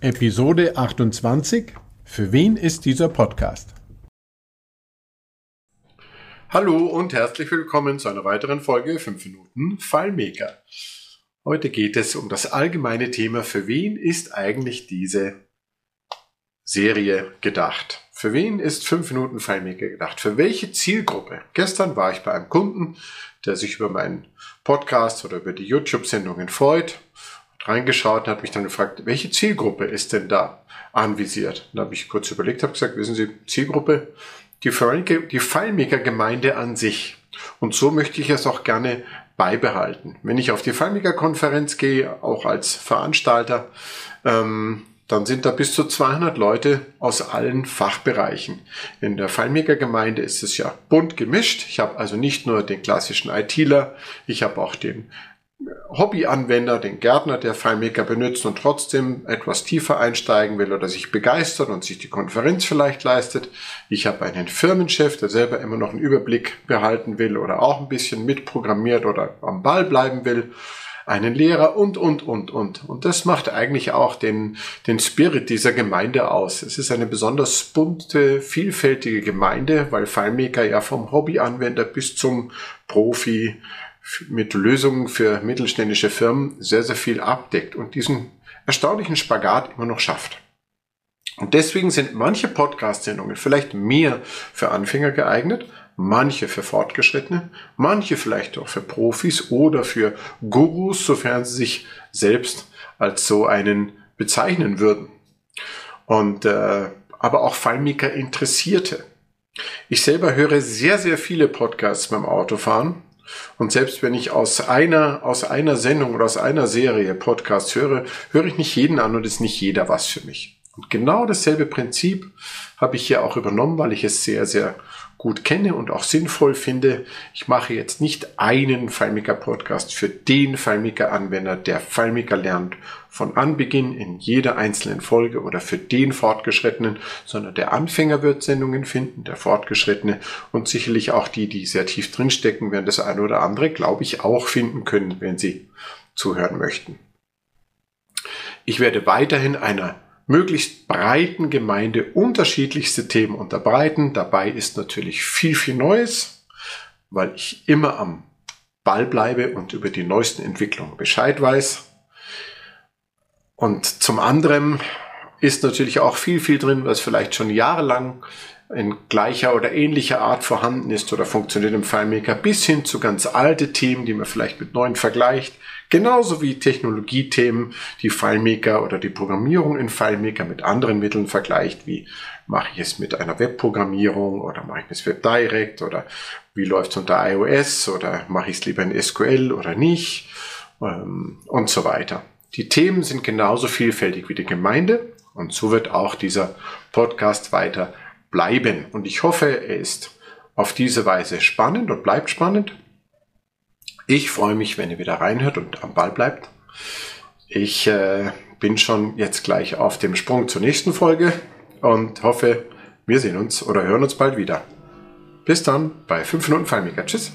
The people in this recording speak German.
Episode 28. Für wen ist dieser Podcast? Hallo und herzlich willkommen zu einer weiteren Folge 5 Minuten Fallmaker. Heute geht es um das allgemeine Thema, für wen ist eigentlich diese Serie gedacht? Für wen ist 5 Minuten Fallmaker gedacht? Für welche Zielgruppe? Gestern war ich bei einem Kunden, der sich über meinen Podcast oder über die YouTube-Sendungen freut reingeschaut und hat mich dann gefragt, welche Zielgruppe ist denn da anvisiert? Da habe ich kurz überlegt, habe gesagt, wissen Sie, Zielgruppe, die, die FileMaker-Gemeinde an sich. Und so möchte ich es auch gerne beibehalten. Wenn ich auf die FileMaker-Konferenz gehe, auch als Veranstalter, ähm, dann sind da bis zu 200 Leute aus allen Fachbereichen. In der FileMaker-Gemeinde ist es ja bunt gemischt. Ich habe also nicht nur den klassischen ITler, ich habe auch den Hobbyanwender, den Gärtner, der FileMaker benutzt und trotzdem etwas tiefer einsteigen will oder sich begeistert und sich die Konferenz vielleicht leistet. Ich habe einen Firmenchef, der selber immer noch einen Überblick behalten will oder auch ein bisschen mitprogrammiert oder am Ball bleiben will. Einen Lehrer und, und, und, und. Und das macht eigentlich auch den, den Spirit dieser Gemeinde aus. Es ist eine besonders bunte, vielfältige Gemeinde, weil FileMaker ja vom Hobbyanwender bis zum Profi mit Lösungen für mittelständische Firmen sehr, sehr viel abdeckt und diesen erstaunlichen Spagat immer noch schafft. Und deswegen sind manche Podcast-Sendungen vielleicht mehr für Anfänger geeignet, manche für Fortgeschrittene, manche vielleicht auch für Profis oder für Gurus, sofern sie sich selbst als so einen bezeichnen würden. Und äh, aber auch Fallmaker Interessierte. Ich selber höre sehr, sehr viele Podcasts beim Autofahren und selbst wenn ich aus einer, aus einer Sendung oder aus einer Serie Podcast höre, höre ich nicht jeden an und ist nicht jeder was für mich. Und genau dasselbe Prinzip habe ich hier auch übernommen, weil ich es sehr, sehr gut kenne und auch sinnvoll finde. Ich mache jetzt nicht einen FileMaker Podcast für den FileMaker Anwender, der FileMaker lernt von Anbeginn in jeder einzelnen Folge oder für den Fortgeschrittenen, sondern der Anfänger wird Sendungen finden, der Fortgeschrittene und sicherlich auch die, die sehr tief drinstecken, werden das eine oder andere, glaube ich, auch finden können, wenn sie zuhören möchten. Ich werde weiterhin einer möglichst breiten Gemeinde unterschiedlichste Themen unterbreiten. Dabei ist natürlich viel, viel Neues, weil ich immer am Ball bleibe und über die neuesten Entwicklungen Bescheid weiß. Und zum anderen ist natürlich auch viel, viel drin, was vielleicht schon jahrelang in gleicher oder ähnlicher Art vorhanden ist oder funktioniert im FileMaker, bis hin zu ganz alte Themen, die man vielleicht mit neuen vergleicht. Genauso wie Technologiethemen, die FileMaker oder die Programmierung in FileMaker mit anderen Mitteln vergleicht, wie mache ich es mit einer Webprogrammierung oder mache ich es Web Direct oder wie läuft es unter iOS oder mache ich es lieber in SQL oder nicht ähm, und so weiter. Die Themen sind genauso vielfältig wie die Gemeinde und so wird auch dieser Podcast weiter bleiben. Und ich hoffe, er ist auf diese Weise spannend und bleibt spannend. Ich freue mich, wenn ihr wieder reinhört und am Ball bleibt. Ich äh, bin schon jetzt gleich auf dem Sprung zur nächsten Folge und hoffe, wir sehen uns oder hören uns bald wieder. Bis dann bei 5 Minuten Fallmaker. Tschüss.